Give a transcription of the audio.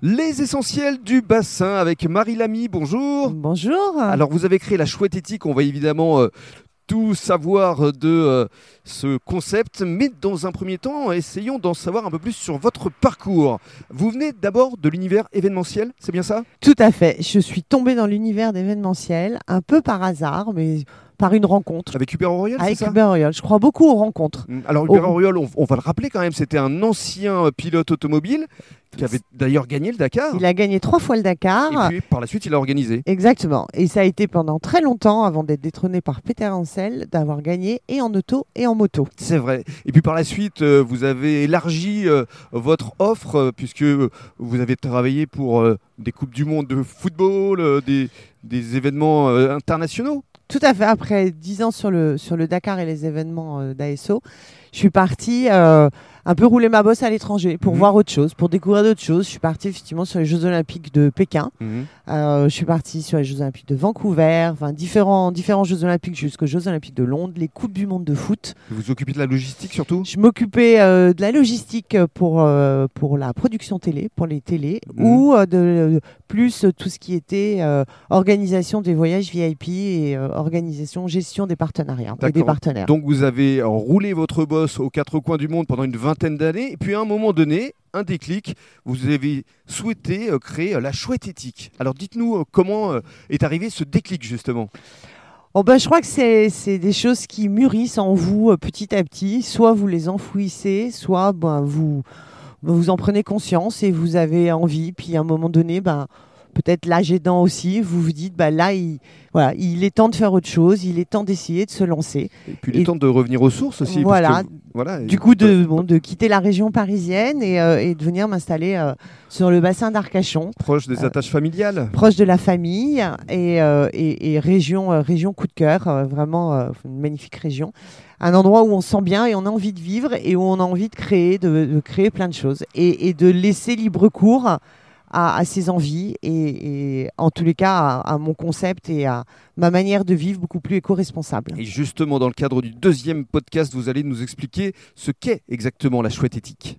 Les essentiels du bassin avec Marie Lamy, bonjour. Bonjour. Alors vous avez créé la chouette éthique, on va évidemment euh, tout savoir de euh, ce concept, mais dans un premier temps, essayons d'en savoir un peu plus sur votre parcours. Vous venez d'abord de l'univers événementiel, c'est bien ça? Tout à fait. Je suis tombée dans l'univers d'événementiel un peu par hasard, mais par une rencontre. Avec Hubert Auriol, Avec ça Hubert Auriol. Je crois beaucoup aux rencontres. Mm, Alors Hubert Oh. Auriol, on, on va le rappeler quand même, c'était un ancien euh, pilote automobile qui avait d'ailleurs gagné le Dakar. Il a gagné trois fois le Dakar. Et puis par la suite, il a organisé. Exactement. Et ça a été pendant très longtemps, avant d'être détrôné par Peter Hansel, d'avoir gagné et en auto et en moto. C'est vrai. Et puis par la suite, euh, vous avez élargi euh, votre offre euh, puisque vous avez travaillé pour des coupes du monde de football, des, des événements internationaux. Tout à fait. Après dix ans sur le, sur le Dakar et les événements euh, d'ASO, je suis partie euh, un peu rouler ma bosse à l'étranger pour Mhm. voir autre chose, pour découvrir d'autres choses. Je suis partie effectivement sur les Jeux Olympiques de Pékin. Euh, je suis partie sur les Jeux Olympiques de Vancouver, enfin différents, différents Jeux Olympiques jusqu'aux Jeux Olympiques de Londres, les Coupes du Monde de foot. Vous vous occupez de la logistique surtout? Je m'occupais euh, de la logistique pour, pour la production télé, pour les télés, Mhm. ou de plus tout ce qui était organisation des voyages VIP et organisation, gestion des partenariats et des partenaires. Donc vous avez roulé votre aux quatre coins du monde pendant une vingtaine d'années. Et puis à un moment donné, un déclic, vous avez souhaité euh, créer euh, la chouette éthique. Alors dites-nous euh, comment est arrivé ce déclic justement? Oh ben, je crois que c'est des choses qui mûrissent en vous petit à petit. Soit vous les enfouissez, soit ben, vous, vous en prenez conscience et vous avez envie. Puis à un moment donné, ben, peut-être l'âge aidant aussi, vous vous dites ben, là, il, voilà, il est temps de faire autre chose, il est temps d'essayer de se lancer. Et puis il est Et- temps de revenir aux sources aussi. parce Voilà. que- voilà. Du coup, de, bon, de quitter la région parisienne et, euh, et de venir m'installer euh, sur le bassin d'Arcachon. proche des attaches familiales. proche de la famille et, euh, région, euh, région coup de cœur, euh, vraiment euh, une magnifique région. Un endroit où on se sent bien et on a envie de vivre et où on a envie de créer, de, de créer plein de choses et, et de laisser libre cours à, ses envies et, et en tous les cas à, à mon concept et à ma manière de vivre beaucoup plus éco-responsable. Et justement, dans le cadre du deuxième podcast, vous allez nous expliquer ce qu'est exactement la chouette éthique.